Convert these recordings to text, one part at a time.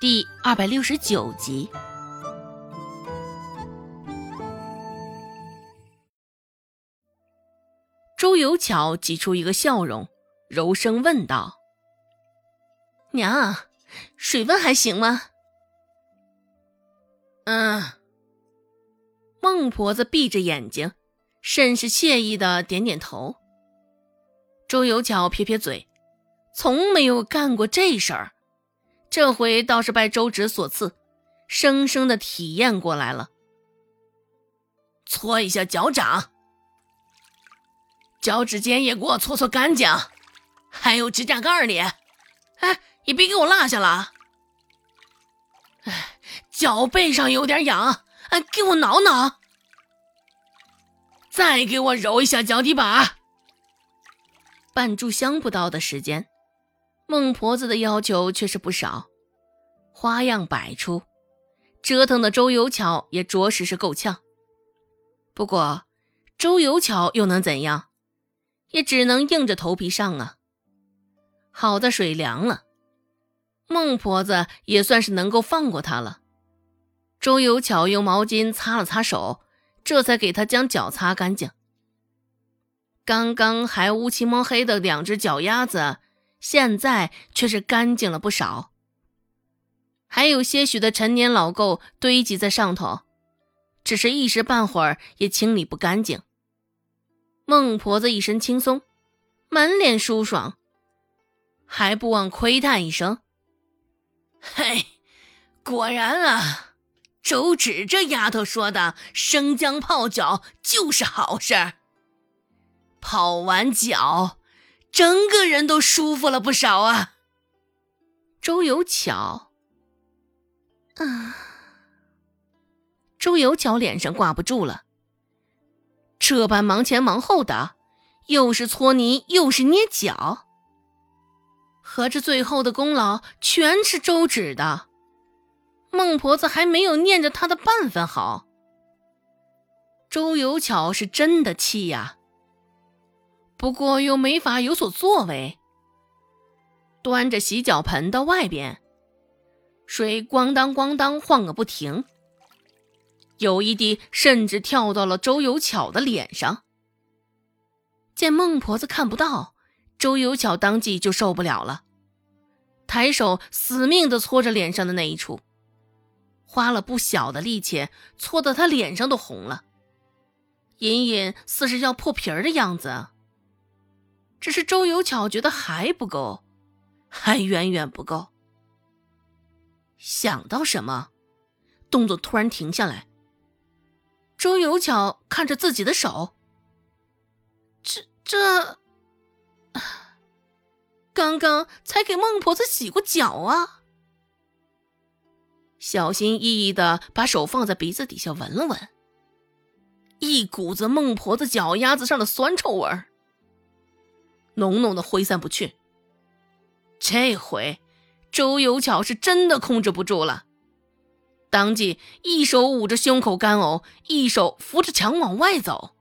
第二百六十九集。周有巧挤出一个笑容，柔声问道：“娘，水温还行吗？”“嗯。”孟婆子闭着眼睛，甚是惬意的点点头。周有巧撇撇嘴，从没有干过这事儿。这回倒是拜周芷所赐，生生的体验过来了。搓一下脚掌，脚趾尖也给我搓搓干净，还有指甲盖里，哎，也别给我落下了。哎，脚背上有点痒，哎，给我挠挠。再给我揉一下脚底板。半炷香不到的时间。孟婆子的要求却是不少，花样百出，折腾的周有巧也着实是够呛。不过，周有巧又能怎样？也只能硬着头皮上啊。好在水凉了，孟婆子也算是能够放过他了。周有巧用毛巾擦了擦手，这才给他将脚擦干净。刚刚还乌漆抹黑的两只脚丫子。现在却是干净了不少，还有些许的陈年老垢堆积在上头，只是一时半会儿也清理不干净。孟婆子一身轻松，满脸舒爽，还不忘窥叹一声：“嘿，果然啊，周芷这丫头说的生姜泡脚就是好事儿，泡完脚。”整个人都舒服了不少啊！周有巧，啊，周有巧脸上挂不住了。这般忙前忙后的，又是搓泥又是捏脚，合着最后的功劳全是周芷的。孟婆子还没有念着他的半分好。周有巧是真的气呀！不过又没法有所作为，端着洗脚盆到外边，水咣当咣当晃个不停，有一滴甚至跳到了周有巧的脸上。见孟婆子看不到，周有巧当即就受不了了，抬手死命的搓着脸上的那一处，花了不小的力气，搓得他脸上都红了，隐隐似是要破皮儿的样子。只是周有巧觉得还不够，还远远不够。想到什么，动作突然停下来。周有巧看着自己的手，这这，刚刚才给孟婆子洗过脚啊！小心翼翼的把手放在鼻子底下闻了闻，一股子孟婆子脚丫子上的酸臭味儿。浓浓的挥散不去。这回，周有巧是真的控制不住了，当即一手捂着胸口干呕，一手扶着墙往外走。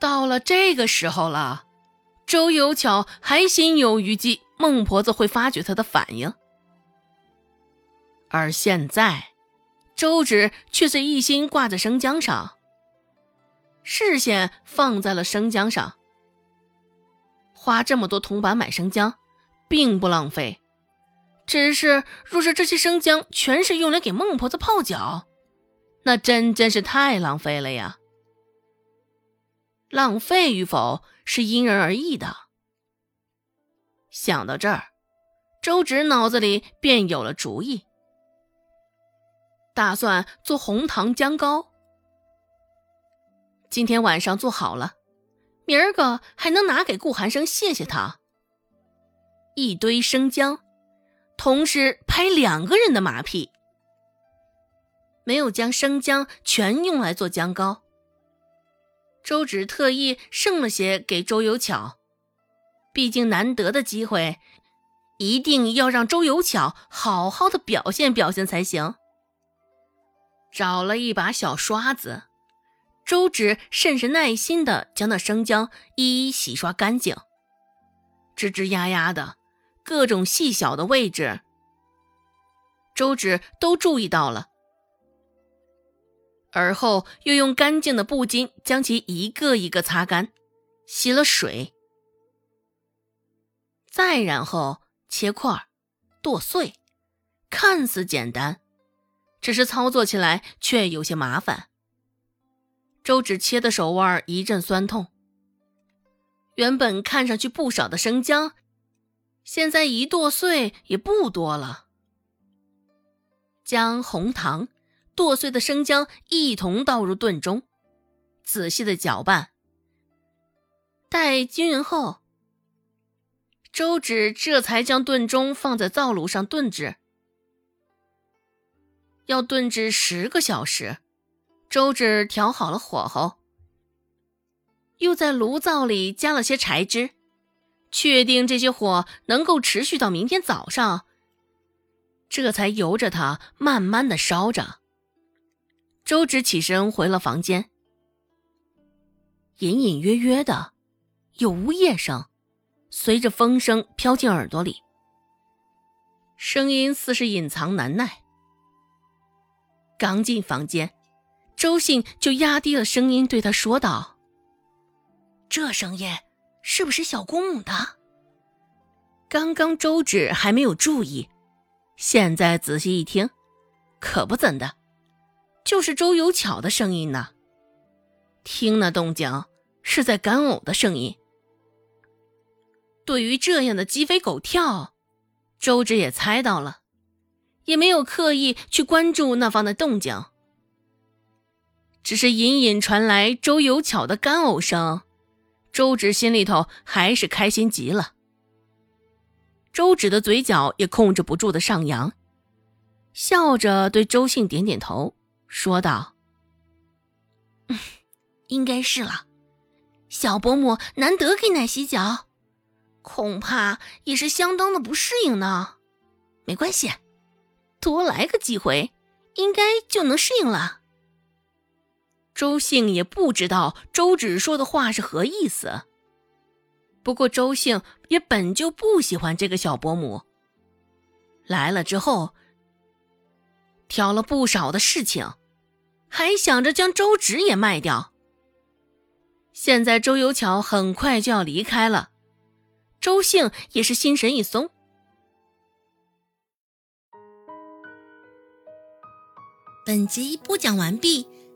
到了这个时候了，周有巧还心有余悸，孟婆子会发觉她的反应。而现在，周芷却是一心挂在生姜上，视线放在了生姜上。花这么多铜板买生姜，并不浪费。只是，若是这些生姜全是用来给孟婆子泡脚，那真真是太浪费了呀！浪费与否是因人而异的。想到这儿，周芷脑子里便有了主意，打算做红糖姜糕。今天晚上做好了。明儿个还能拿给顾寒生谢谢他。一堆生姜，同时拍两个人的马屁。没有将生姜全用来做姜糕。周芷特意剩了些给周有巧，毕竟难得的机会，一定要让周有巧好好的表现表现才行。找了一把小刷子。周芷甚是耐心地将那生姜一一洗刷干净，吱吱呀呀的，各种细小的位置，周芷都注意到了，而后又用干净的布巾将其一个一个擦干，洗了水，再然后切块、剁碎，看似简单，只是操作起来却有些麻烦。周芷切的手腕一阵酸痛，原本看上去不少的生姜，现在一剁碎也不多了。将红糖、剁碎的生姜一同倒入炖中，仔细的搅拌。待均匀后，周芷这才将炖盅放在灶炉上炖制。要炖制十个小时，周芷调好了火候，又在炉灶里加了些柴枝，确定这些火能够持续到明天早上。这才由着它慢慢的烧着。周芷起身回了房间，隐隐约约的有呜咽声，随着风声飘进耳朵里。声音似是隐藏难耐。刚进房间，周信就压低了声音对他说道：“这声音是不是小公母的？”刚刚周芷还没有注意。现在仔细一听，可不怎的，就是周有巧的声音呢。听那动静，是在干呕的声音。对于这样的鸡飞狗跳，周芷也猜到了，也没有刻意去关注那方的动静，只是隐隐传来周有巧的干呕声，周芷心里头还是开心极了。周芷的嘴角也控制不住的上扬，笑着对周信点点头，说道：“应该是了，小伯母难得给奶洗脚，恐怕也是相当的不适应呢。没关系，多来个几回，应该就能适应了。”周信也不知道周芷说的话是何意思。不过周姓也本就不喜欢这个小伯母。来了之后，挑了不少的事情，还想着将周芷也卖掉。现在周有巧很快就要离开了，周姓也是心神一松。本集播讲完毕，